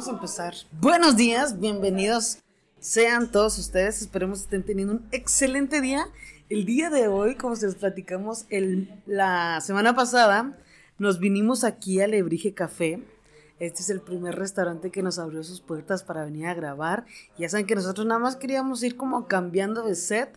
Vamos a empezar. Buenos días, bienvenidos sean todos ustedes. Esperemos estén teniendo un excelente día. El día de hoy, como se les platicamos, el, la semana pasada nos vinimos aquí a Lebrige Café. Este es el primer restaurante que nos abrió sus puertas para venir a grabar. Ya saben que nosotros nada más queríamos ir como cambiando de set.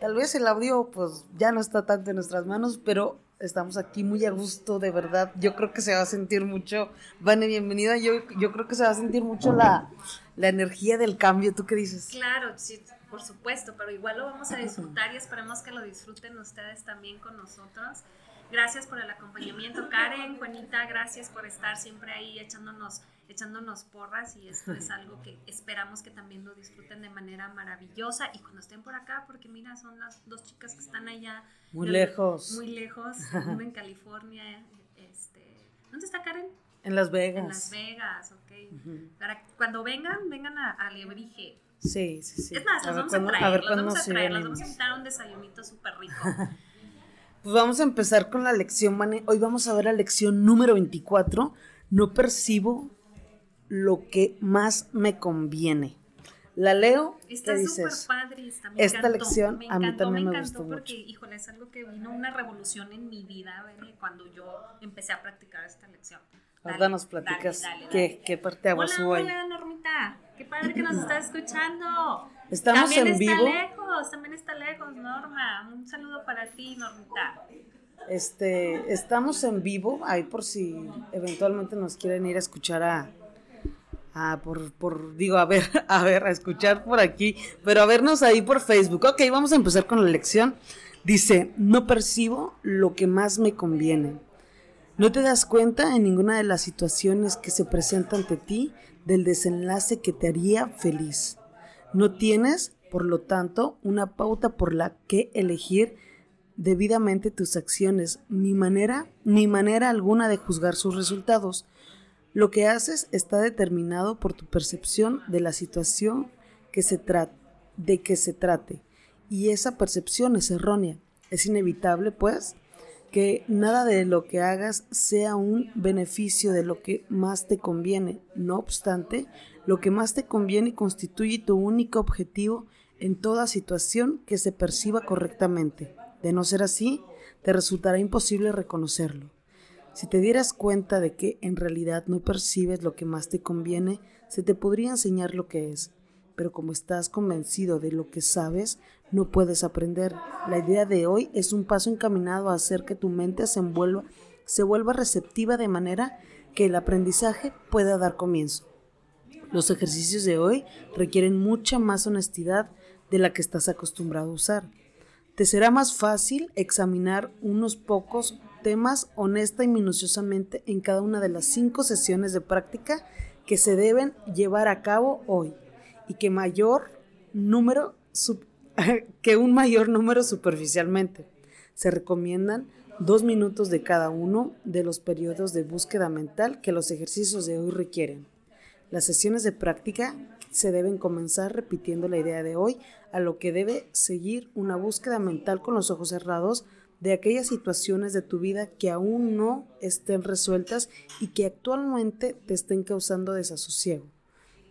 Tal vez el audio pues ya no está tanto en nuestras manos, pero estamos aquí muy a gusto, de verdad. Yo creo que se va a sentir mucho, Vane, bienvenida. Yo, yo creo que se va a sentir mucho la, la energía del cambio. ¿Tú qué dices? Claro, sí, por supuesto, pero igual lo vamos a disfrutar y esperemos que lo disfruten ustedes también con nosotros. Gracias por el acompañamiento, Karen, Juanita, gracias por estar siempre ahí echándonos, echándonos porras y esto es algo que esperamos que también lo disfruten de manera maravillosa y cuando estén por acá, porque mira, son las dos chicas que están allá. Muy lejos. Muy lejos, una en California. Este, ¿Dónde está Karen? En Las Vegas. En Las Vegas, ok. Para cuando vengan, vengan a, a Lebrige. Sí, sí, sí. Es más, A los ver vamos a traer, los vamos a traer, los vamos a invitar a un desayunito súper rico. Pues vamos a empezar con la lección, Vane. Hoy vamos a ver la lección número 24. No percibo lo que más me conviene. La leo. Está ¿Qué súper padre. Está, me Esta encantó, lección me a mí encantó, también me encantó gustó porque, mucho. híjole, es algo que vino una revolución en mi vida, ¿vale? Cuando yo empecé a practicar esta lección. Ahora Dale, nos platicas dale, dale, qué, qué parte agua Hola, subo ahí. hola, Normita. Qué padre que nos está escuchando. Estamos también en está vivo. lejos, también está lejos, Norma. Un saludo para ti, Normita. Este, estamos en vivo, ahí por si eventualmente nos quieren ir a escuchar a, a por, por, digo, a ver, a ver, a escuchar por aquí, pero a vernos ahí por Facebook. Ok, vamos a empezar con la lección. Dice, no percibo lo que más me conviene. No te das cuenta en ninguna de las situaciones que se presentan ante ti del desenlace que te haría feliz. No tienes, por lo tanto, una pauta por la que elegir debidamente tus acciones, ni manera, ni manera alguna de juzgar sus resultados. Lo que haces está determinado por tu percepción de la situación que se de que se trate, y esa percepción es errónea. Es inevitable, pues, que nada de lo que hagas sea un beneficio de lo que más te conviene. No obstante, lo que más te conviene constituye tu único objetivo en toda situación que se perciba correctamente. De no ser así, te resultará imposible reconocerlo. Si te dieras cuenta de que en realidad no percibes lo que más te conviene, se te podría enseñar lo que es. Pero como estás convencido de lo que sabes, no puedes aprender. La idea de hoy es un paso encaminado a hacer que tu mente se envuelva, se vuelva receptiva de manera que el aprendizaje pueda dar comienzo. Los ejercicios de hoy requieren mucha más honestidad de la que estás acostumbrado a usar. Te será más fácil examinar unos pocos temas honesta y minuciosamente en cada una de las cinco sesiones de práctica que se deben llevar a cabo hoy y que mayor número que un mayor número superficialmente. Se recomiendan dos minutos de cada uno de los periodos de búsqueda mental que los ejercicios de hoy requieren. Las sesiones de práctica se deben comenzar repitiendo la idea de hoy, a lo que debe seguir una búsqueda mental con los ojos cerrados de aquellas situaciones de tu vida que aún no estén resueltas y que actualmente te estén causando desasosiego.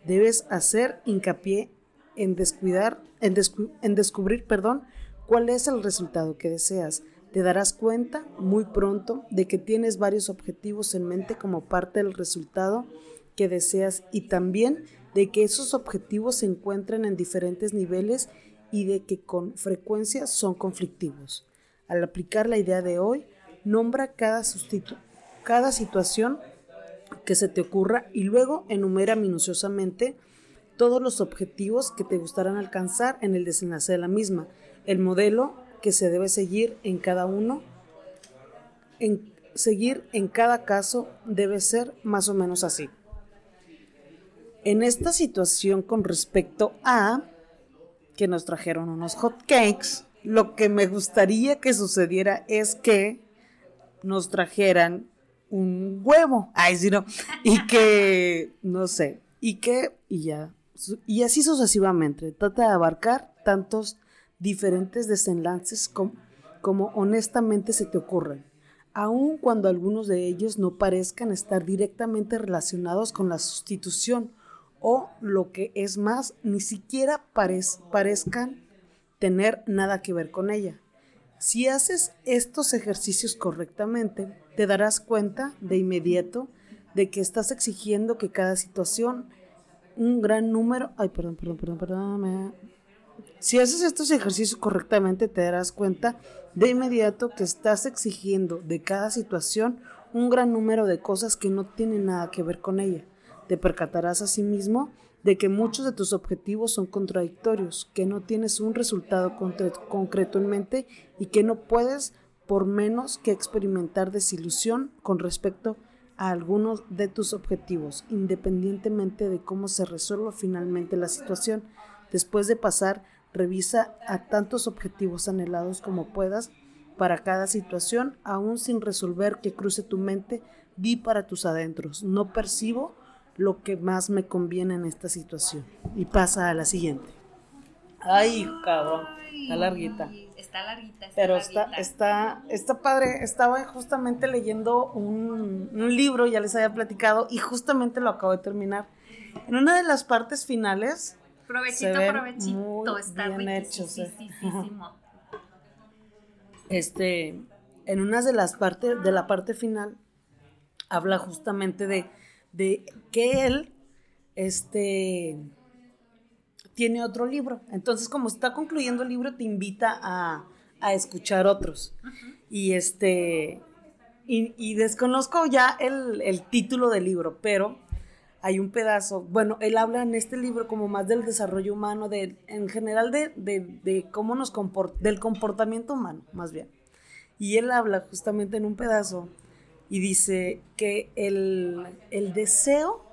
Debes hacer hincapié en descuidar, en, descu- en descubrir, perdón, cuál es el resultado que deseas. Te darás cuenta muy pronto de que tienes varios objetivos en mente como parte del resultado que deseas y también de que esos objetivos se encuentran en diferentes niveles y de que con frecuencia son conflictivos. Al aplicar la idea de hoy, nombra cada, cada situación que se te ocurra y luego enumera minuciosamente todos los objetivos que te gustarán alcanzar en el desenlace de la misma, el modelo que se debe seguir en cada uno, en seguir en cada caso debe ser más o menos así. En esta situación con respecto a que nos trajeron unos hot cakes, lo que me gustaría que sucediera es que nos trajeran un huevo, ay, sí, no, y que, no sé, y que, y ya, y así sucesivamente, trata de abarcar tantos diferentes desenlaces como, como honestamente se te ocurren, aun cuando algunos de ellos no parezcan estar directamente relacionados con la sustitución o lo que es más, ni siquiera parezcan tener nada que ver con ella. Si haces estos ejercicios correctamente, te darás cuenta de inmediato de que estás exigiendo que cada situación, un gran número, ay, perdón, perdón, perdón, perdón, si haces estos ejercicios correctamente, te darás cuenta de inmediato que estás exigiendo de cada situación un gran número de cosas que no tienen nada que ver con ella. Te percatarás asimismo de que muchos de tus objetivos son contradictorios, que no tienes un resultado concreto en mente y que no puedes por menos que experimentar desilusión con respecto a algunos de tus objetivos, independientemente de cómo se resuelva finalmente la situación. Después de pasar, revisa a tantos objetivos anhelados como puedas para cada situación, aún sin resolver que cruce tu mente, di para tus adentros. No percibo lo que más me conviene en esta situación. Y pasa a la siguiente. Ay, cabrón, está larguita. Está larguita. Pero está, está, está padre. Estaba justamente leyendo un, un, libro, ya les había platicado, y justamente lo acabo de terminar. En una de las partes finales. Provechito, provechito. está bien hecho. Este, en una de las partes, de la parte final, habla justamente de de que él este, tiene otro libro. Entonces, como está concluyendo el libro, te invita a, escuchar otros. Y este, y, desconozco ya el, título del libro, pero hay un pedazo, bueno, él habla en este libro como más del desarrollo humano, de, en general de, de cómo nos comport, del comportamiento humano, más bien. Y él habla justamente en un pedazo y dice que el, deseo,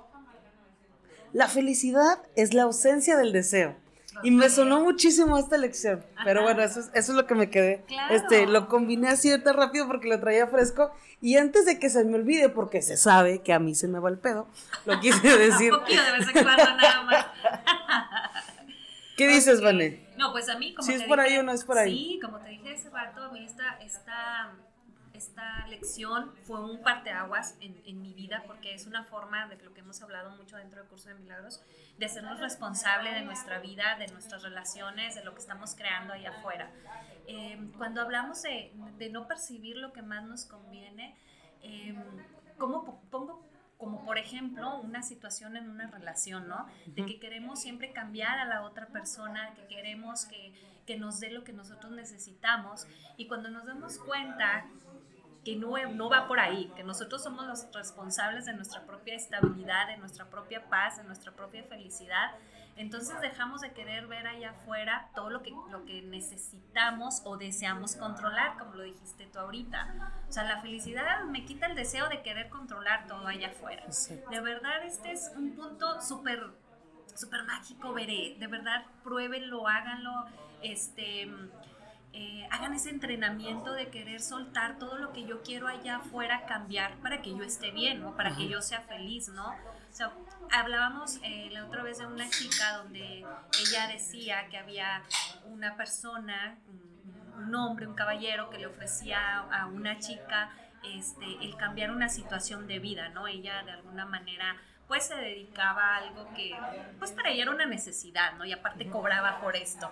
la felicidad es la ausencia del deseo. Y me sonó muchísimo esta lección. Pero bueno, eso es, eso es lo que me quedé. Este, lo combiné así tan rápido porque lo traía fresco. Y antes de que se me olvide, porque se sabe que a mí se me va el pedo, lo quise decir. Un poquito de vez en cuando nada más. ¿Qué dices, Vané? No, pues a mí, como Si es por ahí o no es por ahí. Sí, como te dije hace rato, a mí esta, esta esta lección fue un parteaguas en, en mi vida porque es una forma de lo que hemos hablado mucho dentro del curso de milagros, de hacernos responsables de nuestra vida, de nuestras relaciones, de lo que estamos creando ahí afuera. Eh, cuando hablamos de, de, no percibir lo que más nos conviene, eh, ¿cómo pongo como por ejemplo una situación en una relación, ¿no? De que queremos siempre cambiar a la otra persona, que queremos que, que, nos dé lo que nosotros necesitamos y cuando nos damos cuenta que no, no va por ahí, que nosotros somos los responsables de nuestra propia estabilidad, de nuestra propia paz, de nuestra propia felicidad. Entonces dejamos de querer ver allá afuera todo lo que, lo que necesitamos o deseamos controlar, como lo dijiste tú ahorita. O sea, la felicidad me quita el deseo de querer controlar todo allá afuera. De verdad, este es un punto súper súper mágico, veré. De verdad, pruébenlo, háganlo. Este, eh, hagan ese entrenamiento de querer soltar todo lo que yo quiero allá afuera, cambiar para que yo esté bien, ¿no? Para que yo sea feliz, ¿no? O sea, hablábamos eh, la otra vez de una chica donde ella decía que había una persona, un, hombre, un caballero que le ofrecía a una chica este, el cambiar una situación de vida, ¿no? Ella de alguna manera pues se dedicaba a algo que pues para ella era una necesidad, ¿no? Y aparte cobraba por esto.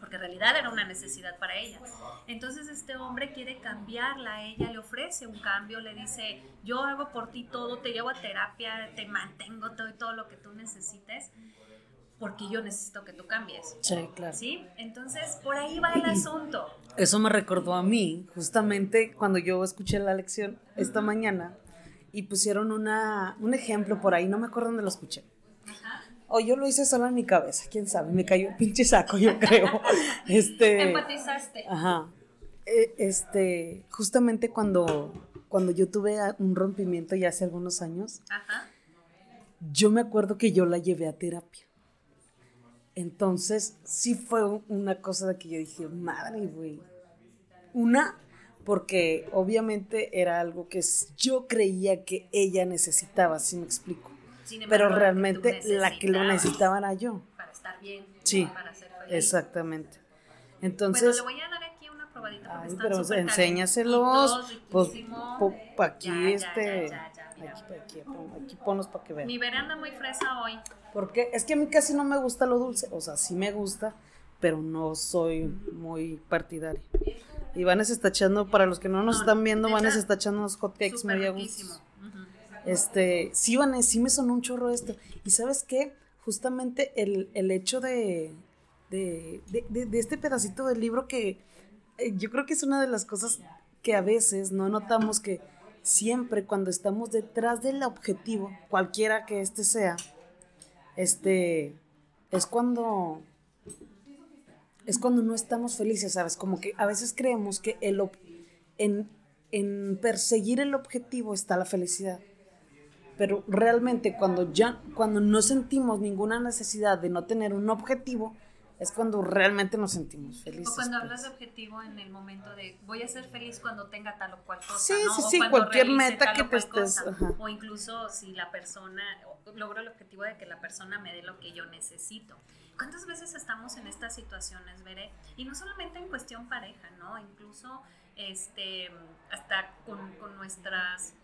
Porque en realidad era una necesidad para ella. Entonces este hombre quiere cambiarla, ella le ofrece un cambio, le dice, yo hago por ti todo, te llevo a terapia, te mantengo todo y todo lo que tú necesites porque yo necesito que tú cambies. Sí, claro. ¿Sí? Entonces, por ahí va el asunto. Eso me recordó a mí, justamente cuando yo escuché la lección esta mañana, y pusieron una, un ejemplo por ahí, no me acuerdo dónde lo escuché. O yo lo hice solo en mi cabeza, quién sabe, me cayó el pinche saco, yo creo. este, Empatizaste. Ajá. E, este, justamente cuando, cuando yo tuve un rompimiento ya hace algunos años, ajá. yo me acuerdo que yo la llevé a terapia. Entonces, sí fue una cosa de que yo dije, madre, güey. Una, porque obviamente era algo que yo creía que ella necesitaba, si me explico. Pero realmente la que lo necesitaba era yo. Para estar bien. Sí, para ser feliz. exactamente. Entonces... Bueno, le voy a dar aquí una probadita. Ay, pero enséñaselos. Pues, aquí este... Aquí, aquí, aquí ponlos para que vean. Mi veranda muy fresa hoy. Porque es que a mí casi no me gusta lo dulce. O sea, sí me gusta, pero no soy muy partidaria. Y Vanessa está echando, para los que no nos están viendo, Vanessa está echando unos hotcakes muy a Este, sí, Vanessa, sí me sonó un chorro esto. Y sabes qué? Justamente el, el hecho de, de, de, de, este pedacito del libro que eh, yo creo que es una de las cosas que a veces no notamos que siempre cuando estamos detrás del objetivo, cualquiera que este sea, este, es cuando es cuando no estamos felices, ¿sabes? Como que a veces creemos que el, en, en perseguir el objetivo está la felicidad. Pero realmente cuando ya, cuando no sentimos ninguna necesidad de no tener un objetivo, es cuando realmente nos sentimos felices. O cuando hablas de pues. objetivo en el momento de voy a ser feliz cuando tenga tal o cual cosa. Sí, ¿no? sí, sí, cualquier meta que te estés. O incluso si la persona, logro el objetivo de que la persona me dé lo que yo necesito. ¿Cuántas veces estamos en estas situaciones, Veré? Y no solamente en cuestión pareja, ¿no? Incluso este, hasta con, con nuestras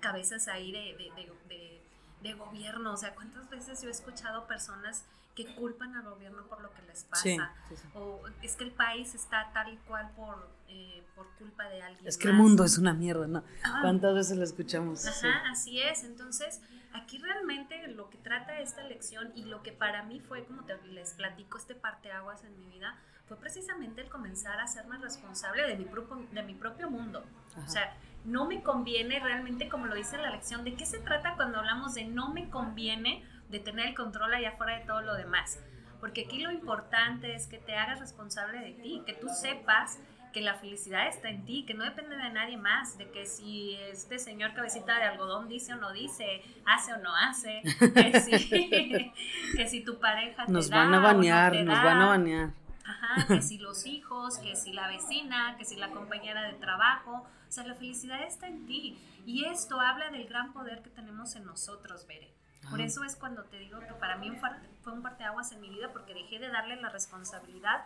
cabezas ahí de, de, de, de, gobierno. O sea, ¿cuántas veces yo he escuchado personas que culpan al gobierno por lo que les pasa? O es que el país está tal y cual por, eh, por culpa de alguien. Es que el mundo es una mierda, ¿no? Ah. ¿Cuántas veces lo escuchamos? Ajá, así es. Entonces Aquí realmente lo que trata esta lección y lo que para mí fue, como te les platico, este parteaguas en mi vida, fue precisamente el comenzar a hacerme responsable de mi, propio, de mi propio mundo. O sea, no me conviene realmente, como lo dice la lección, ¿de qué se trata cuando hablamos de no me conviene de tener el control allá afuera de todo lo demás? Porque aquí lo importante es que te hagas responsable de ti, que tú sepas que la felicidad está en ti, que no depende de nadie más, de que si este señor cabecita de algodón dice o no dice, hace o no hace, que si, que si tu pareja te nos van a banear, nos van a banear. Ajá, que si los hijos, que si la vecina, que si la compañera de trabajo, o sea, la felicidad está en ti. Y esto habla del gran poder que tenemos en nosotros, Bere. Por eso es cuando te digo que para mí fue un parteaguas en mi vida porque dejé de darle la responsabilidad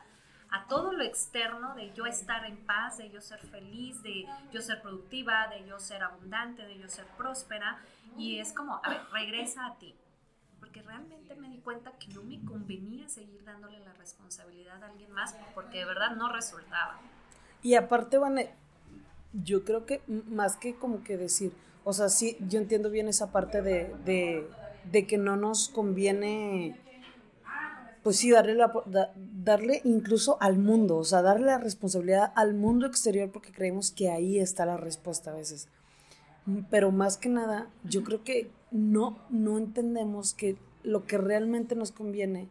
a todo lo externo de yo estar en paz, de yo ser feliz, de yo ser productiva, de yo ser abundante, de yo ser próspera. Y es como, a ver, regresa a ti. Porque realmente me di cuenta que no me convenía seguir dándole la responsabilidad a alguien más porque de verdad no resultaba. Y aparte, Vane, yo creo que más que como que decir, o sea, sí, yo entiendo bien esa parte de, de, de que no nos conviene pues sí, darle, la, darle incluso al mundo, o sea, darle la responsabilidad al mundo exterior porque creemos que ahí está la respuesta a veces. Pero más que nada, yo creo que no, no entendemos que lo que realmente nos conviene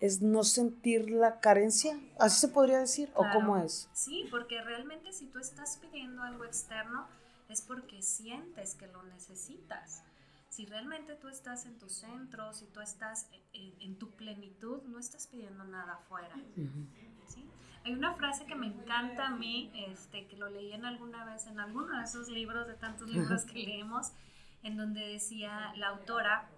es no sentir la carencia, así se podría decir, o cómo es. Sí, porque realmente si tú estás pidiendo algo externo es porque sientes que lo necesitas si realmente tú estás en tu centro, si tú estás en, tu plenitud, no estás pidiendo nada afuera. Hay una frase que me encanta a mí, este, que lo leí en alguna vez en alguno de esos libros, de tantos libros que leemos, en donde decía la autora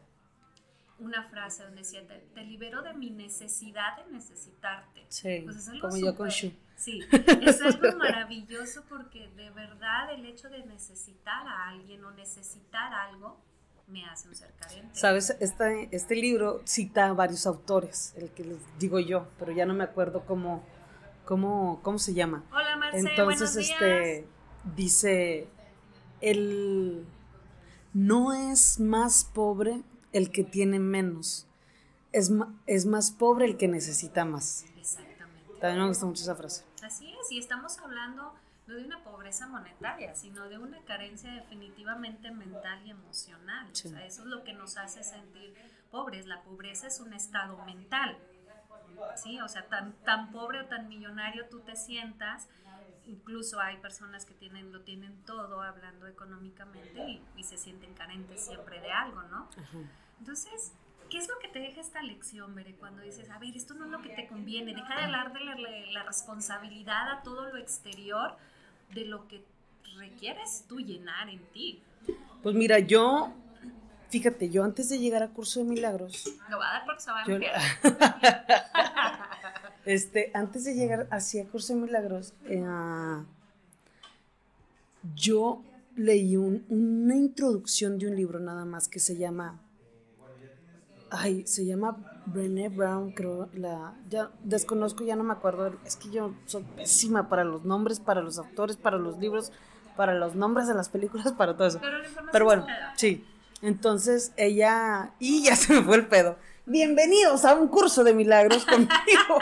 una frase donde decía, te, libero de mi necesidad de necesitarte. Sí, pues es algo como yo con Shu. Sí, es algo maravilloso porque de verdad el hecho de necesitar a alguien o necesitar algo me hace un ser carente. Sabes, este, este libro cita a varios autores, el que les digo yo, pero ya no me acuerdo cómo, cómo, cómo se llama. Hola, Marcelo, Entonces, este, dice, el, no es más pobre el que tiene menos, es, es más pobre el que necesita más. Exactamente. También me gusta mucho esa frase. Así es, y estamos hablando no de una pobreza monetaria, sino de una carencia definitivamente mental y emocional. O sea, eso es lo que nos hace sentir pobres. La pobreza es un estado mental. ¿sí? O sea, tan, tan pobre o tan millonario tú te sientas, incluso hay personas que tienen, lo tienen todo hablando económicamente y, se sienten carentes siempre de algo, ¿no? Entonces, ¿qué es lo que te deja esta lección, Bere, cuando dices, a ver, esto no es lo que te conviene, deja de hablar de la, la responsabilidad a todo lo exterior de lo que requieres tú llenar en ti? Pues mira, yo Fíjate, yo antes de llegar a Curso de Milagros. Lo va a dar porque se va a Este, antes de llegar hacia Curso de Milagros, eh, yo leí una introducción de un libro nada más que se llama. Ay, se llama Brené Brown, creo. La, ya desconozco, ya no me acuerdo. Es que yo soy pésima para los nombres, para los autores, para los libros, para los nombres de las películas, para todo eso. Pero, Pero bueno, sí. Entonces ella, y ya se me fue el pedo. Bienvenidos a un curso de milagros conmigo.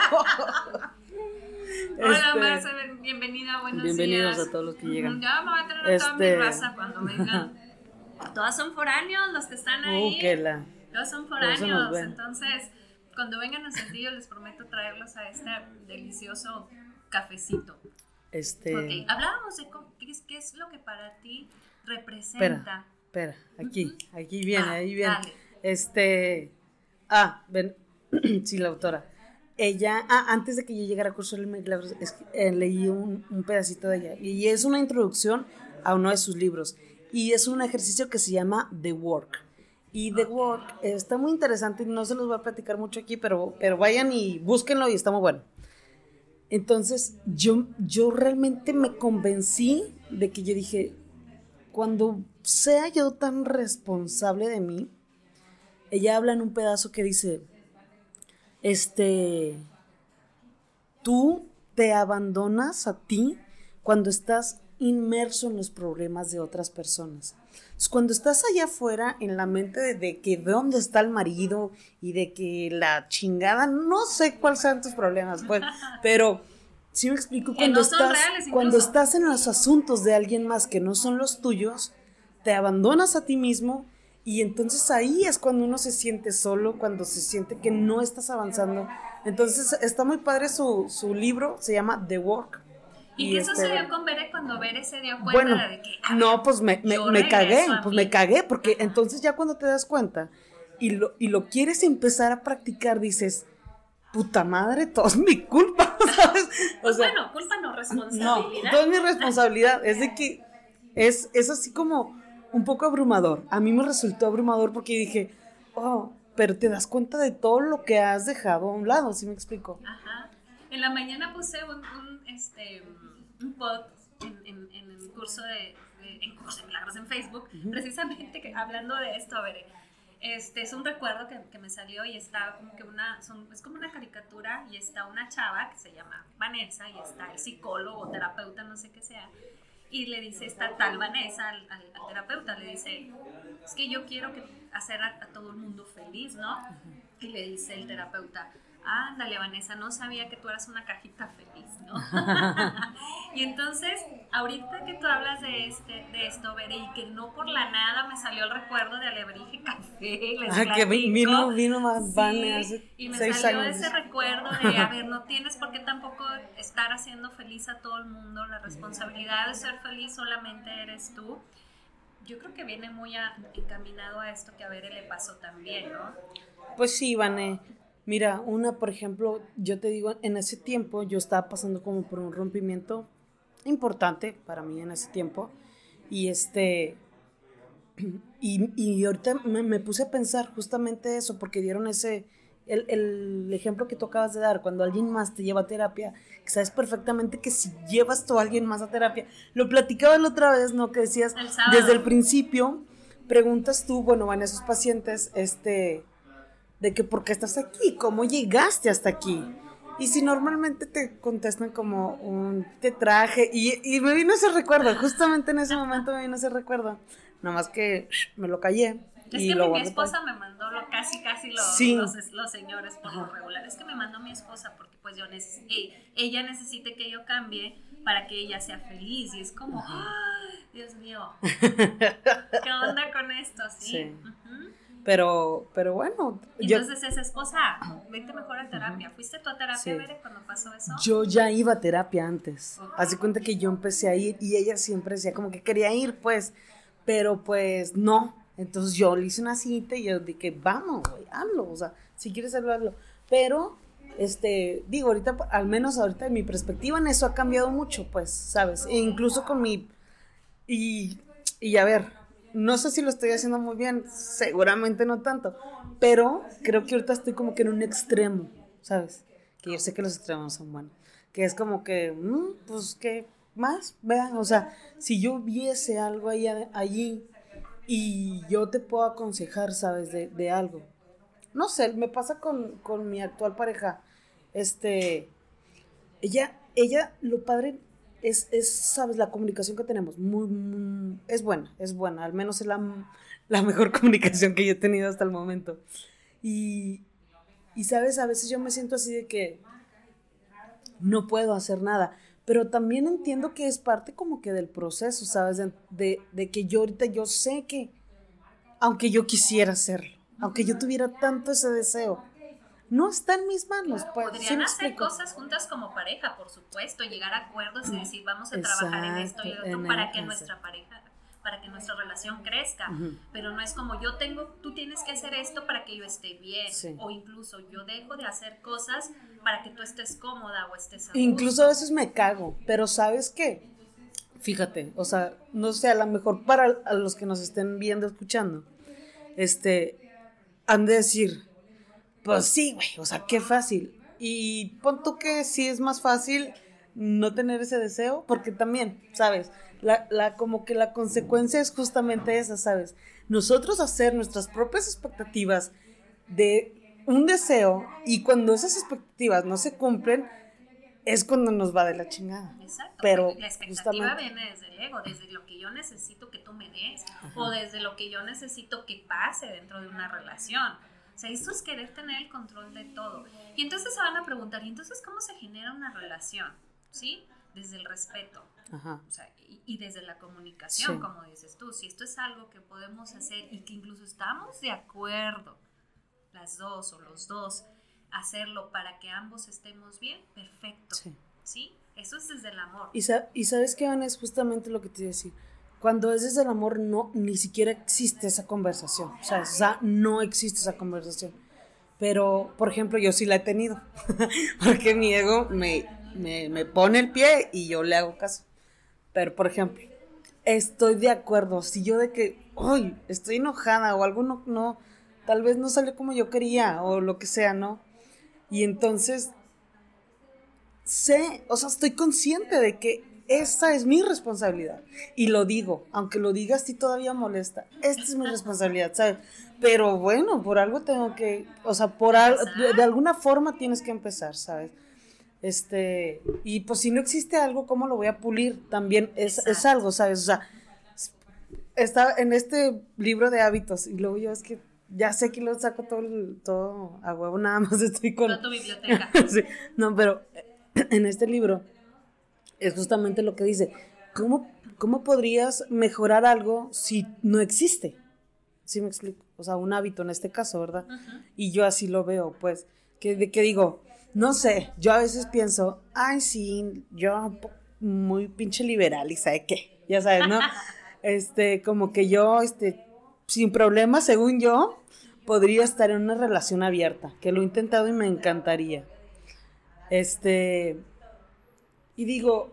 Hola, este, bienvenida, buenos bienvenidos a todos los que llegan. Ya me voy a tener a toda mi este, raza cuando vengan. Todas son foráneos los que están ahí. Uh, Todos son foráneos, entonces cuando vengan a Sendillo les prometo traerlos a este delicioso cafecito. Este. Ok, hablábamos de qué es, lo que para ti representa espera, aquí, aquí viene, ah, ahí viene. Este, ah, ven, sí, la autora. Ella, ah, antes de que yo llegara a curso de milagros, eh, leí un, un, pedacito de ella. Y es una introducción a uno de sus libros. Y es un ejercicio que se llama The Work. Y The Work está muy interesante y no se los voy a platicar mucho aquí, pero, pero vayan y búsquenlo y está muy bueno. Entonces, yo, yo realmente me convencí de que yo dije, cuando sea yo tan responsable de mí, ella habla en un pedazo que dice, este, tú te abandonas a ti cuando estás inmerso en los problemas de otras personas. cuando estás allá afuera en la mente de, que de dónde está el marido y de que la chingada, no sé cuáles son tus problemas, pues, pero si me explico, cuando, estás, cuando estás en los asuntos de alguien más que no son los tuyos, te abandonas a ti mismo y entonces ahí es cuando uno se siente solo, cuando se siente que no estás avanzando. Entonces está muy padre su, su libro, se llama The Work. ¿Y, qué este, sucedió con Bere cuando Bere se dio cuenta de que... Ah, no, pues me, me, me cagué, pues me cagué, porque entonces ya cuando te das cuenta y lo, y lo quieres empezar a practicar, dices, puta madre, todo es mi culpa, ¿sabes? Pues bueno, culpa no, responsabilidad. No, todo es mi responsabilidad, es de que es, es así como un poco abrumador. A mí me resultó abrumador porque dije, oh, pero te das cuenta de todo lo que has dejado a un lado, ¿sí me explico? Ajá. En la mañana puse un, este, un post en, en, el curso de, en curso de milagros en Facebook, precisamente que, hablando de esto, a ver, este es un recuerdo que, que, me salió y está como que una, son, es como una caricatura y está una chava que se llama Vanessa y está el psicólogo, terapeuta, no sé qué sea, y le dice esta tal Vanessa al, terapeuta, le dice, es que yo quiero que hacer a, todo el mundo feliz, ¿no? Y le dice el terapeuta, ándale Vanessa, no sabía que tú eras una cajita feliz, ¿no? y entonces, ahorita que tú hablas de, este, de esto, Bere, y que no por la nada me salió el recuerdo de Alebrije Café, les ah, que vino, vino más sí, Y me salió ese recuerdo de, a ver, no tienes por qué tampoco estar haciendo feliz a todo el mundo, la responsabilidad de ser feliz solamente eres tú. Yo creo que viene muy encaminado a esto que a Bere le pasó también, ¿no? Pues sí, Vané. Mira, una, por ejemplo, yo te digo, en ese tiempo yo estaba pasando como por un rompimiento importante para mí en ese tiempo. Y este, y, y ahorita me, puse a pensar justamente eso, porque dieron ese, el, el, ejemplo que tú acabas de dar, cuando alguien más te lleva a terapia, que sabes perfectamente que si llevas tú a alguien más a terapia, lo platicaba la otra vez, ¿no? Que decías, desde el principio, preguntas tú, bueno, van esos pacientes, este, de que por qué estás aquí, cómo llegaste hasta aquí. Y si normalmente te contestan como un te traje, y, y me vino ese recuerdo, justamente en ese momento me vino ese recuerdo, nomás que me lo callé. Es que mi esposa me mandó lo, casi, casi los, los, señores por lo regular. Es que me mandó mi esposa porque pues yo ella necesita que yo cambie para que ella sea feliz. Y es como, Dios mío, ¿qué onda con esto? Sí. Pero, pero bueno. Entonces esa esposa, vete mejor a terapia. ¿Fuiste tú a terapia, sí. cuando pasó eso? Yo ya iba a terapia antes. Así cuenta que yo empecé a ir y ella siempre decía como que quería ir, pues, pero pues no. Entonces yo le hice una cita y yo dije, vamos, güey, hazlo. O sea, si quieres hacerlo, hazlo. Pero, este, digo, ahorita, al menos ahorita mi perspectiva en eso ha cambiado mucho, pues, ¿sabes? E incluso con mi... Y, y a ver, no sé si lo estoy haciendo muy bien, seguramente no tanto, pero creo que ahorita estoy como que en un extremo, ¿sabes? Que yo sé que los extremos son buenos, que es como que, mm, pues, ¿qué más? Vean, o sea, si yo viese algo allí y yo te puedo aconsejar, ¿sabes? De, de algo. No sé, me pasa con, con mi actual pareja, este, ella, ella, lo padre es, es, sabes, la comunicación que tenemos, muy, es buena, es buena, al menos es la, la, mejor comunicación que yo he tenido hasta el momento. Y, y, sabes, a veces yo me siento así de que no puedo hacer nada, pero también entiendo que es parte como que del proceso, sabes, de, de, de que yo ahorita yo sé que, aunque yo quisiera hacerlo, aunque yo tuviera tanto ese deseo, no está en mis manos. Pues, Podrían hacer cosas juntas como pareja, por supuesto, llegar a acuerdos y mm, decir, vamos a trabajar en esto y otro para que nuestra pareja para que nuestra relación crezca, pero no es como yo tengo, tú tienes que hacer esto para que yo esté bien, o incluso yo dejo de hacer cosas para que tú estés cómoda o estés a Incluso a veces me cago, pero ¿sabes qué? Fíjate, o sea, no sé, a lo mejor para los que nos estén viendo, escuchando, este, han de decir, pues sí, güey, o sea, qué fácil. Y pon tú que sí es más fácil no tener ese deseo, porque también, ¿sabes? La, la, como que la consecuencia es justamente esa, ¿sabes? Nosotros hacer nuestras propias expectativas de un deseo y cuando esas expectativas no se cumplen, es cuando nos va de la chingada. Exacto. Pero la expectativa viene desde el ego, desde lo que yo necesito que tú me des, o desde lo que yo necesito que pase dentro de una relación. O sea, esto es querer tener el control de todo. Y entonces se van a preguntar, ¿y entonces cómo se genera una relación? ¿Sí? Desde el respeto. Ajá. O sea, y, desde la comunicación, como dices tú. Si esto es algo que podemos hacer y que incluso estamos de acuerdo, las dos o los dos, hacerlo para que ambos estemos bien, perfecto. Sí. ¿Sí? Eso es desde el amor. Y, y sabes qué, Ana, es justamente lo que te iba a decir cuando es desde el amor, no, ni siquiera existe esa conversación. O sea, no existe esa conversación. Pero, por ejemplo, yo sí la he tenido. Porque mi ego me, me, me, pone el pie y yo le hago caso. Pero, por ejemplo, estoy de acuerdo. Si yo de que, uy, estoy enojada o algo no, no, tal vez no salió como yo quería o lo que sea, ¿no? Y entonces, sé, o sea, estoy consciente de que esta es mi responsabilidad. Y lo digo, aunque lo digas ti todavía molesta. Esta es mi responsabilidad, ¿sabes? Pero bueno, por algo tengo que, o sea, por de, alguna forma tienes que empezar, ¿sabes? Este, y pues si no existe algo, ¿cómo lo voy a pulir? También es, es algo, ¿sabes? O sea, está en este libro de hábitos y luego yo es que ya sé que lo saco todo, todo a huevo, nada más estoy con... Toda tu biblioteca. sí, no, pero en este libro es justamente lo que dice. ¿Cómo, ¿Cómo podrías mejorar algo si no existe? ¿Sí me explico? O sea, un hábito en este caso, ¿verdad? Y yo así lo veo, pues, que, que digo, no sé, yo a veces pienso, ay, sí, yo muy pinche liberal y sabe qué, ya sabes, ¿no? este, como que yo, este, sin problema, según yo, podría estar en una relación abierta, que lo he intentado y me encantaría. Este, y digo,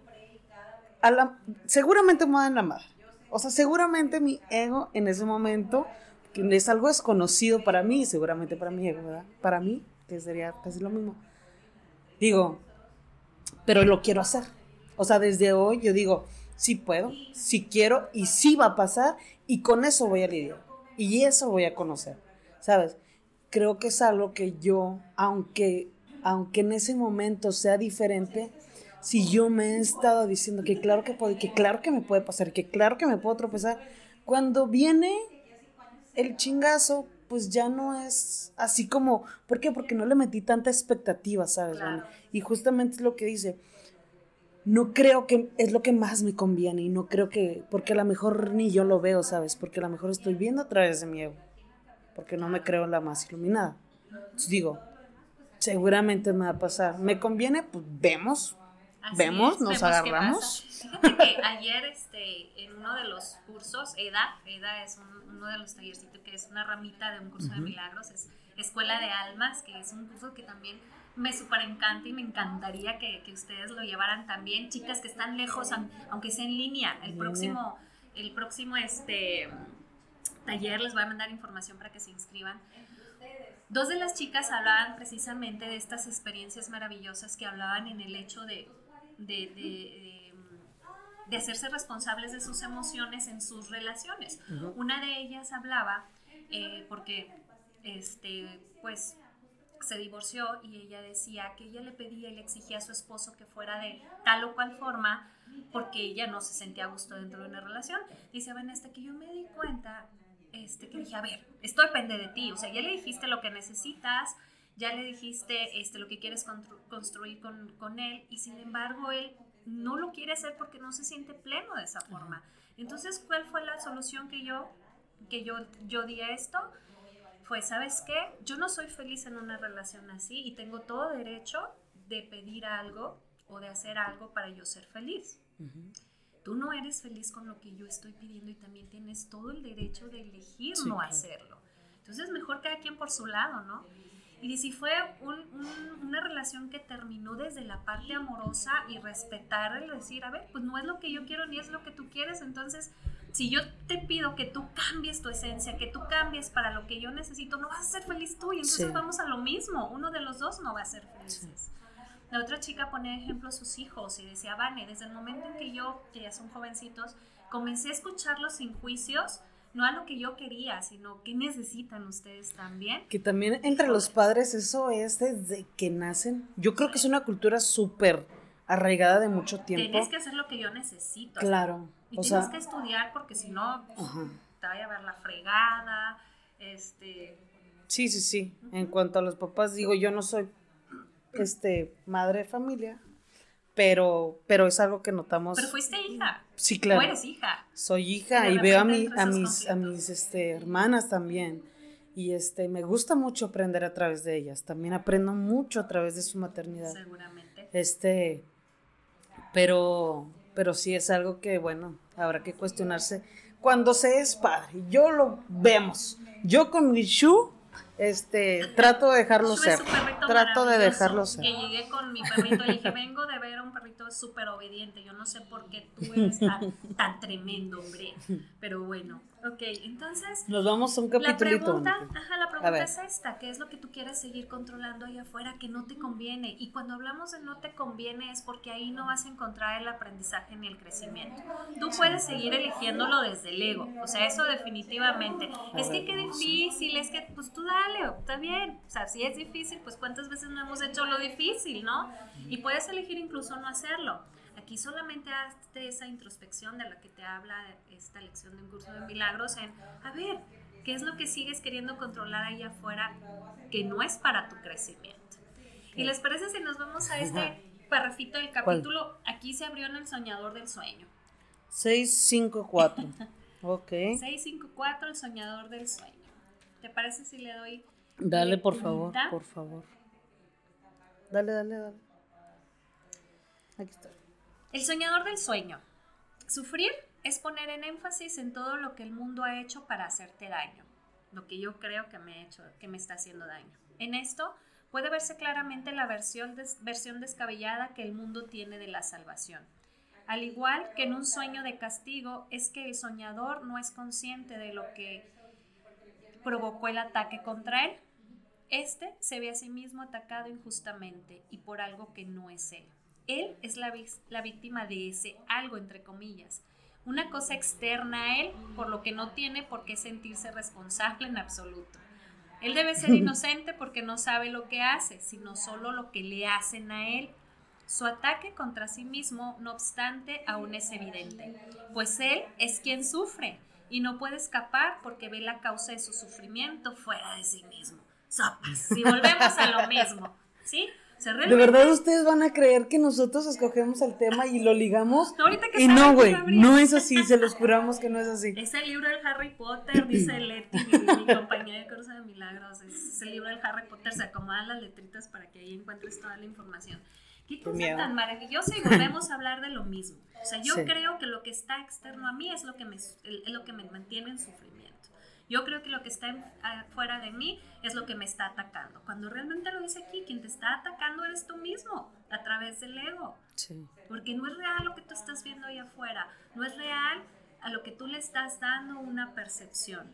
seguramente me voy a enamorar. O sea, seguramente mi ego en ese momento, que es algo desconocido para mí, seguramente para mi ego, ¿verdad? Para mí, que sería casi lo mismo. Digo, pero lo quiero hacer. O sea, desde hoy yo digo, sí puedo, sí quiero y sí va a pasar y con eso voy a lidiar. Y eso voy a conocer, ¿sabes? Creo que es algo que yo, aunque, aunque en ese momento sea diferente, si yo me he estado diciendo que claro que puedo, que claro que me puede pasar, que claro que me puedo tropezar, cuando viene el chingazo, pues ya no es así como, ¿por qué? Porque no le metí tanta expectativa, ¿sabes? Y justamente es lo que dice, no creo que es lo que más me conviene y no creo que, porque a lo mejor ni yo lo veo, ¿sabes? Porque a lo mejor estoy viendo a través de mi ego. porque no me creo la más iluminada. Entonces digo, seguramente me va a pasar. ¿Me conviene? Pues vemos, vemos, nos agarramos. Fíjate que ayer este, en uno de los cursos, EDA, EDA es uno de los tallercitos que es una ramita de un curso de milagros, es Escuela de Almas, que es un curso que también me súper encanta y me encantaría que, que, ustedes lo llevaran también. Chicas que están lejos, aunque sea en línea, el próximo, el próximo este, taller les voy a mandar información para que se inscriban. Dos de las chicas hablaban precisamente de estas experiencias maravillosas que hablaban en el hecho de, de, de, de hacerse responsables de sus emociones en sus relaciones. Una de ellas hablaba, eh, porque este, pues se divorció y ella decía que ella le pedía y le exigía a su esposo que fuera de tal o cual forma porque ella no se sentía a gusto dentro de una relación. Dice, ven, hasta que yo me di cuenta, este, que dije, a ver, esto depende de ti, o sea, ya le dijiste lo que necesitas, ya le dijiste este, lo que quieres construir con, con, él y sin embargo él no lo quiere hacer porque no se siente pleno de esa forma. Entonces, ¿cuál fue la solución que yo, que yo, yo di a esto? Fue, ¿sabes qué? Yo no soy feliz en una relación así y tengo todo derecho de pedir algo o de hacer algo para yo ser feliz. Tú no eres feliz con lo que yo estoy pidiendo y también tienes todo el derecho de elegir no hacerlo. Entonces, mejor cada quien por su lado, ¿no? Y si fue una relación que terminó desde la parte amorosa y respetar el decir, a ver, pues no es lo que yo quiero ni es lo que tú quieres, entonces si yo te pido que tú cambies tu esencia, que tú cambies para lo que yo necesito, no vas a ser feliz tú y entonces vamos a lo mismo, uno de los dos no va a ser feliz. La otra chica ponía ejemplo a sus hijos y decía, Vane, desde el momento en que yo, que ya son jovencitos, comencé a escucharlos sin juicios, no a lo que yo quería, sino qué necesitan ustedes también. Que también entre los padres eso es desde que nacen. Yo creo que es una cultura súper arraigada de mucho tiempo. Tienes que hacer lo que yo necesito. Claro. Y tienes que estudiar porque si no, pues, te vaya a ver la fregada. Este. Sí, sí, sí. En cuanto a los papás, digo, yo no soy este madre de familia, pero, pero es algo que notamos. Pero fuiste hija. Sí, claro. eres hija. Soy hija y veo a, mi, a mis, a mis este, hermanas también. Y este, me gusta mucho aprender a través de ellas. También aprendo mucho a través de su maternidad. Seguramente. Este, pero, pero sí es algo que, bueno, habrá que cuestionarse cuando se es padre. Yo lo vemos. Yo con mi Shu este, trato de dejarlo ser. Trato de dejarlo ser. Que llegué con mi perrito y dije, vengo de súper obediente. Yo no sé por qué tú eres tan tremendo, hombre. Pero bueno, Ok, entonces. Nos vamos a un capítulo. La pregunta, ajá, la pregunta es esta: ¿qué es lo que tú quieres seguir controlando ahí afuera que no te conviene? Y cuando hablamos de no te conviene es porque ahí no vas a encontrar el aprendizaje ni el crecimiento. Tú puedes seguir eligiéndolo desde el ego, o sea, eso definitivamente. es que qué difícil, es que, pues tú dale, está bien. O sea, si es difícil, pues cuántas veces no hemos hecho lo difícil, ¿no? Y puedes elegir incluso no hacerlo. Aquí solamente hazte esa introspección de la que te habla esta lección de un curso de milagros en, a ver, ¿qué es lo que sigues queriendo controlar ahí afuera que no es para tu crecimiento? Y les parece si nos vamos a este parrafito del capítulo, aquí se abrió en el soñador del sueño. 654. ok. 654, el soñador del sueño. ¿Te parece si le doy... Dale, por favor, por favor. Dale, dale, dale. Aquí está. El soñador del sueño. Sufrir es poner en énfasis en todo lo que el mundo ha hecho para hacerte daño, lo que yo creo que me, ha hecho, que me está haciendo daño. En esto puede verse claramente la versión, versión descabellada que el mundo tiene de la salvación. Al igual que en un sueño de castigo, es que el soñador no es consciente de lo que provocó el ataque contra él. Este se ve a sí mismo atacado injustamente y por algo que no es él. Él es la, la víctima de ese algo, entre comillas. Una cosa externa a él, por lo que no tiene por qué sentirse responsable en absoluto. Él debe ser inocente porque no sabe lo que hace, sino solo lo que le hacen a él. Su ataque contra sí mismo, no obstante, aún es evidente, pues él es quien sufre y no puede escapar porque ve la causa de su sufrimiento fuera de sí mismo. Sopas, si volvemos a lo mismo, ¿sí? De verdad ustedes van a creer que nosotros escogemos el tema y lo ligamos. No, ahorita que y no, güey, no es así, se los juramos que no es así. Es el libro del Harry Potter, dice Leti, mi, compañía de Curso de Milagros. Es, el libro del Harry Potter, se acomodan las letritas para que ahí encuentres toda la información. Qué cosa tan maravillosa y volvemos a hablar de lo mismo. O sea, yo creo que lo que está externo a mí es lo que me, es lo que me mantiene en sufrimiento. Yo creo que lo que está fuera de mí es lo que me está atacando. Cuando realmente lo dice aquí, quien te está atacando eres tú mismo, a través del ego. Sí. Porque no es real lo que tú estás viendo ahí afuera. No es real a lo que tú le estás dando una percepción.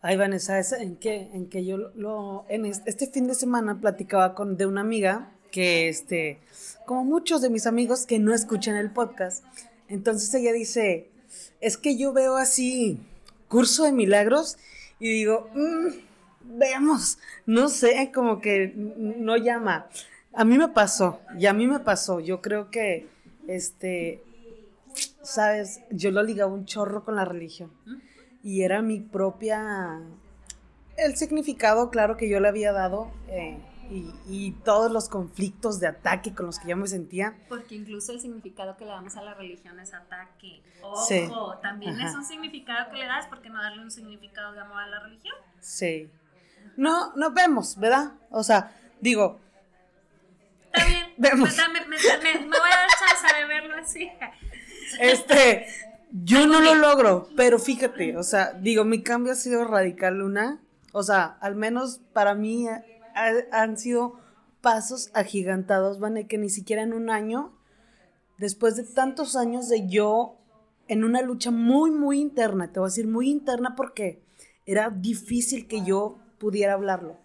Ay, Vanessa, en que, en que yo lo, en este fin de semana platicaba con de una amiga que, este, como muchos de mis amigos que no escuchan el podcast, entonces ella dice, es que yo veo así curso de milagros y digo, mm, veamos, no sé, como que no llama. A mí me pasó, y a mí me pasó, yo creo que, este, sabes, yo lo ligaba un chorro con la religión y era mi propia, el significado, claro, que yo le había dado. Eh, y, todos los conflictos de ataque con los que yo me sentía. Porque incluso el significado que le damos a la religión es ataque. Ojo, también es un significado que le das, porque no darle un significado de amor a la religión? Sí. No, nos vemos, ¿verdad? O sea, digo. Está bien. Vemos. Me, me, voy a dar chance de verlo así. Este, yo no lo logro, pero fíjate, o sea, digo, mi cambio ha sido radical, Luna. O sea, al menos para mí han sido pasos agigantados, Van, que ni siquiera en un año, después de tantos años de yo en una lucha muy, muy interna, te voy a decir muy interna porque era difícil que yo pudiera hablarlo.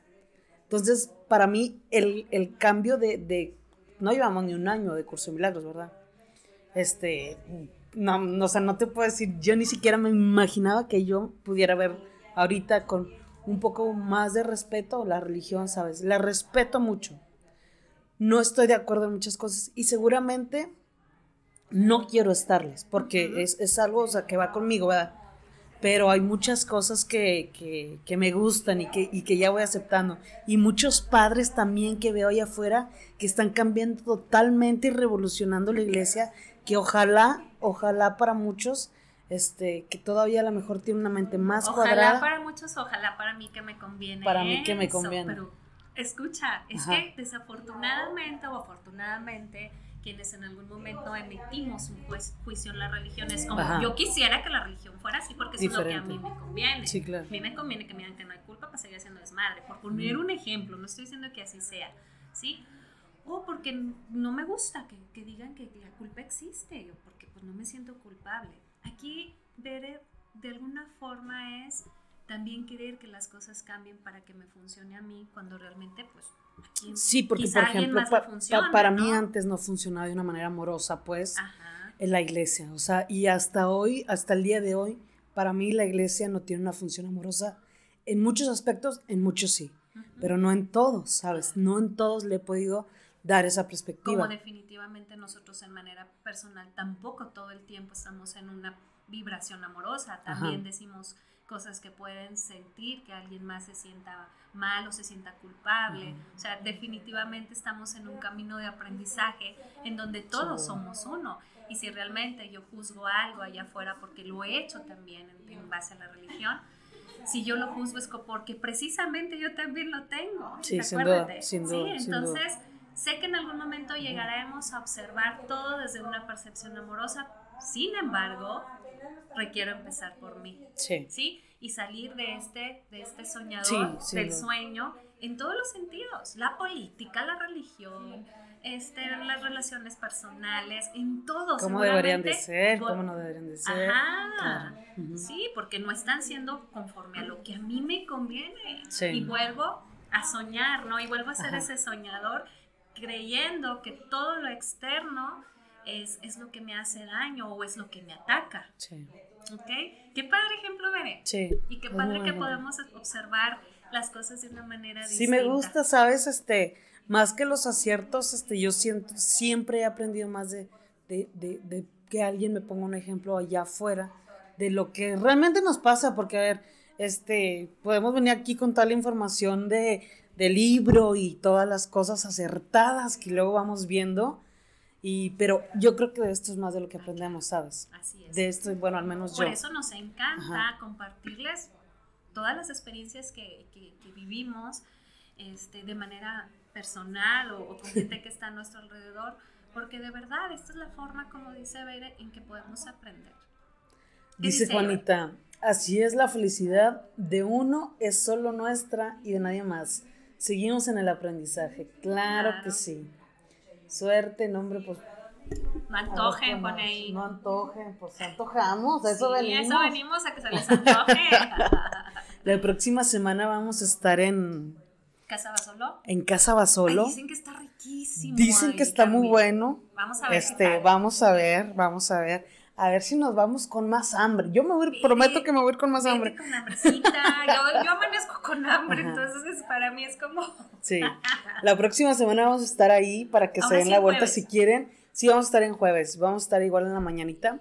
Entonces, para mí, el, cambio de, no llevamos ni un año de curso de milagros, ¿verdad? Este, no, no, o sea, no te puedo decir, yo ni siquiera me imaginaba que yo pudiera ver ahorita con un poco más de respeto a la religión, ¿sabes? La respeto mucho. No estoy de acuerdo en muchas cosas y seguramente no quiero estarles porque es, algo que va conmigo, ¿verdad? Pero hay muchas cosas que, me gustan y que, y que ya voy aceptando. Y muchos padres también que veo allá afuera que están cambiando totalmente y revolucionando la iglesia, que ojalá, ojalá para muchos este, que todavía a lo mejor tiene una mente más cuadrada. Ojalá para muchos, ojalá para mí que me conviene. Para mí que me conviene. pero escucha, es que desafortunadamente o afortunadamente quienes en algún momento emitimos un juicio en las religiones, como yo quisiera que la religión fuera así porque es lo que a mí me conviene. Sí, claro. A mí me conviene que me digan que no hay culpa para seguir haciendo desmadre. Por poner un ejemplo, no estoy diciendo que así sea, ¿sí? O porque no me gusta que, que digan que la culpa existe, o porque pues no me siento culpable Aquí ver de alguna forma es también querer que las cosas cambien para que me funcione a mí cuando realmente pues aquí sí porque por ejemplo para mí antes no funcionaba de una manera amorosa pues en la iglesia o sea y hasta hoy hasta el día de hoy para mí la iglesia no tiene una función amorosa en muchos aspectos en muchos sí pero no en todos sabes no en todos le he podido dar esa perspectiva. Como definitivamente nosotros en manera personal tampoco todo el tiempo estamos en una vibración amorosa, también decimos cosas que pueden sentir que alguien más se sienta mal o se sienta culpable. O sea, definitivamente estamos en un camino de aprendizaje en donde todos somos uno. Y si realmente yo juzgo algo allá afuera porque lo he hecho también en, base a la religión, si yo lo juzgo es porque precisamente yo también lo tengo. Sí, sin duda, sin duda, sí, entonces... Sé que en algún momento llegaremos a observar todo desde una percepción amorosa, sin embargo, requiero empezar por mí. Sí. ¿sí? Y salir de este, de este soñador, del sueño, en todos los sentidos. La política, la religión, este, las relaciones personales, en todo. ¿Cómo deberían de ser? ¿Cómo no deberían de ser? Ajá. Sí, porque no están siendo conforme a lo que a mí me conviene. Y vuelvo a soñar, ¿no? Y vuelvo a ser ese soñador creyendo que todo lo externo es, es, lo que me hace daño o es lo que me ataca. Sí. ¿Ok? Qué padre ejemplo, Bere. Sí. Y qué padre que podemos observar las cosas de una manera distinta. Sí, me gusta, ¿sabes? Este, más que los aciertos, este, yo siento, siempre he aprendido más de, de, de, de que alguien me ponga un ejemplo allá afuera de lo que realmente nos pasa, porque a ver, este, podemos venir aquí con toda la información de, del libro y todas las cosas acertadas que luego vamos viendo. Y, pero yo creo que de esto es más de lo que aprendemos, ¿sabes? Así es. De esto, bueno, al menos Por yo. eso nos encanta compartirles todas las experiencias que, que- que vivimos este, de manera personal o, o con gente que está a nuestro alrededor, porque de verdad esta es la forma, como dice Bere, en que podemos aprender. ¿Qué Dice dice Juanita, así es la felicidad de uno, es solo nuestra y de nadie más. Seguimos en el aprendizaje, claro, Claro. que sí. Suerte, nombre, pues. No antojen, más. ahí. No antojen, pues antojamos, a eso Sí, venimos. eso venimos a que se les antoje. La próxima semana vamos a estar en, ¿Casa va solo? en Casa Basolo. Ay, dicen que está riquísimo. Dicen que está muy bueno. Vamos a ver. Este, vamos a ver, vamos a ver. A ver si nos vamos con más hambre. Yo me voy, prometo que me voy a ir con más hambre. con hambrecita. Yo, yo amanezco con hambre, Ajá. entonces para mí es como. Sí. La próxima semana vamos a estar ahí para que se den sí la vuelta jueves. si quieren. Sí, vamos a estar en jueves. Vamos a estar igual en la mañanita.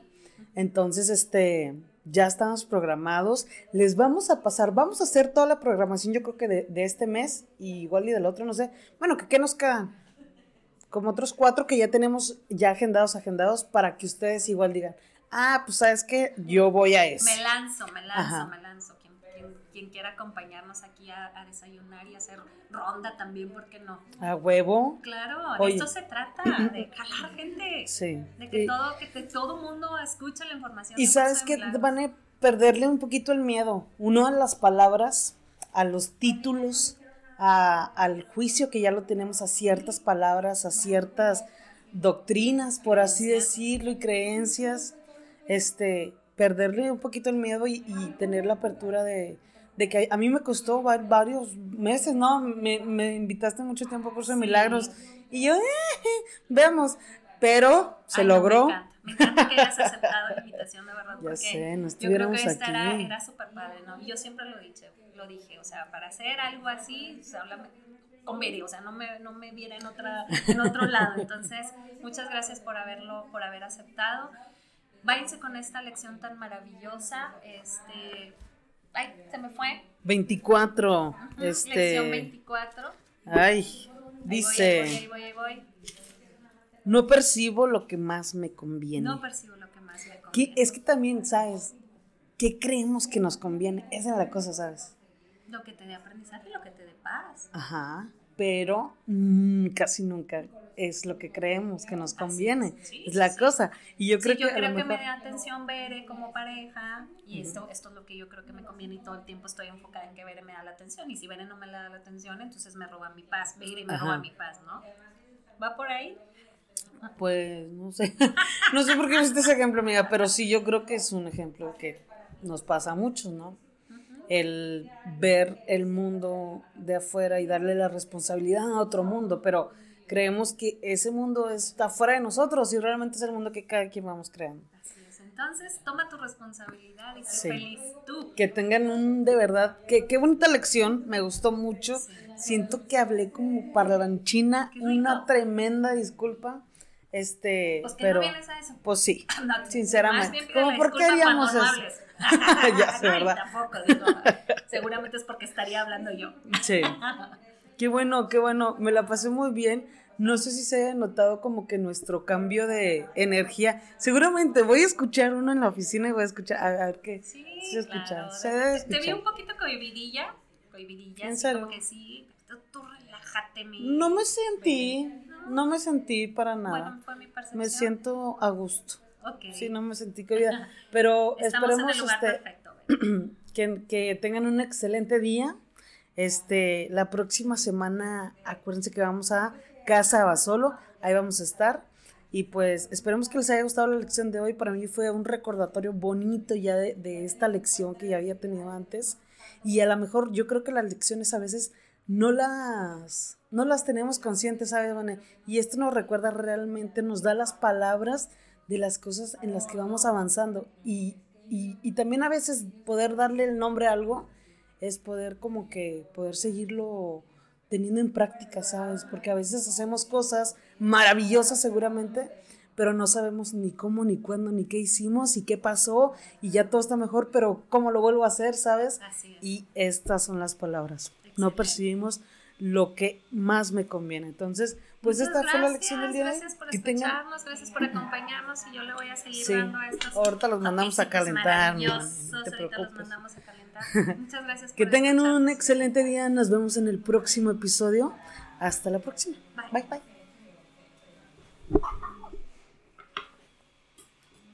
Entonces, este, ya estamos programados. Les vamos a pasar, vamos a hacer toda la programación, yo creo que de, de este mes y igual y del otro, no sé. Bueno, que qué nos quedan. Como otros cuatro que ya tenemos ya agendados, agendados, para que ustedes igual digan, ah, pues sabes qué, yo voy a ese. Me lanzo, me lanzo, Ajá. me lanzo. Quien, quien- quien quiera acompañarnos aquí a, a desayunar y hacer ronda también, ¿por qué no? A huevo. Claro, Oye. de esto se trata, de jalar gente. Sí. De que Y- todo, que te- todo mundo escuche la información. Y sabes que van a perderle un poquito el miedo. Uno a las palabras, a los títulos, a- al juicio que ya lo tenemos a ciertas palabras, a ciertas doctrinas, por así decirlo, y creencias. Este, perderle un poquito el miedo y, y tener la apertura de, de que a mí me costó va- varios meses, ¿no? Me, me invitaste mucho tiempo a Curso de Sí. Milagros y yo, eh, veamos, pero se Ay, no, logró. me, encanta. me encanta que hayas aceptado la invitación, de verdad. Ya porque sé, no yo creo que esta era, aquí. era súper padre, ¿no? Yo siempre lo dije, lo dije, o sea, para hacer algo así, o sea, o sea, no me, no me viera en, otra, en otro lado. Entonces, muchas gracias por haberlo, por haber aceptado. Váyanse con esta lección tan maravillosa. Este, ay, se me fue. 24, Ujú, este, Lección 24. ay, dice, voy, ahí voy, ahí voy, ahí voy. no percibo lo que más me conviene. No percibo lo que más me ¿Qué- conviene. es que también, ¿sabes? ¿Qué creemos que nos conviene? Esa es la cosa, ¿sabes? Lo que te dé aprendizaje, lo que te dé paz. Ajá, pero mm, casi nunca es lo que creemos que nos conviene. es, sí, es la sí, cosa. Y yo creo sí, yo que a creo que me dé atención Bere como pareja y esto, esto es lo que yo creo que me conviene y todo el tiempo estoy enfocada en que Bere me da la atención y si Bere no me la da la atención entonces me roba mi paz, Bere me Ajá. roba mi paz, ¿no? ¿Va por ahí? Pues no sé. no sé por qué pusiste ese ejemplo, amiga, pero sí yo creo que es un ejemplo que nos pasa a muchos, ¿no? El ver el mundo de afuera y darle la responsabilidad a otro mundo, pero creemos que ese mundo está fuera de nosotros y realmente es el mundo que cada quien vamos creando. Así es. Entonces, toma tu responsabilidad y sé Sí. feliz tú. Que tengan un, de verdad, que qué bonita lección, me gustó mucho. Sí. Siento que hablé como parlanchina, una tremenda disculpa. Este, Pues que pero no vienes a eso. pues sí. No, Sinceramente. ¿Cómo por qué haríamos eso? Ya sé, ¿verdad? tampoco, digo, seguramente es porque estaría hablando yo. Sí. Qué bueno, qué bueno. Me la pasé muy bien. No sé si se haya notado como que nuestro cambio de energía. Seguramente voy a escuchar uno en la oficina y voy a escuchar. A ver qué. Sí, se escucha. claro. Se debe Te vi un poquito cohibidilla, cohibidilla, como que sí, tú, relájate, mi... No me sentí. No. No me sentí para Bueno, nada. fue mi percepción. Me siento a gusto. Ok. Sí, no me sentí querida. Pero Estamos en esperemos el lugar este, perfecto. Que, que tengan un excelente día. Este, la próxima semana, acuérdense que vamos a Casa Basolo, ahí vamos a estar. Y pues esperemos que les haya gustado la lección de hoy. Para mí fue un recordatorio bonito ya de, de esta lección que ya había tenido antes. Y a lo mejor yo creo que las lecciones a veces no las, no las tenemos conscientes, ¿sabes, Vane? Y esto nos recuerda realmente, nos da las palabras de las cosas en las que vamos avanzando. Y, y, y también a veces poder darle el nombre a algo es poder como que poder seguirlo teniendo en práctica, ¿sabes? Porque a veces hacemos cosas maravillosas seguramente, pero no sabemos ni cómo, ni cuándo, ni qué hicimos y qué pasó y ya todo está mejor, pero cómo lo vuelvo a hacer, ¿sabes? Así es. Y estas son las palabras. No percibimos lo que más me conviene. Entonces, pues Muchas esta fue la gracias, lección del día de hoy. Gracias por Que tengan- escucharnos, gracias por acompañarnos y yo le voy a seguir Sí. dando estos. Ahorita los mandamos a calentar, no te ahorita los mandamos a calentar. Muchas gracias Que por tengan un excelente día. Nos vemos en el próximo episodio. Hasta la próxima. Bye. bye. bye.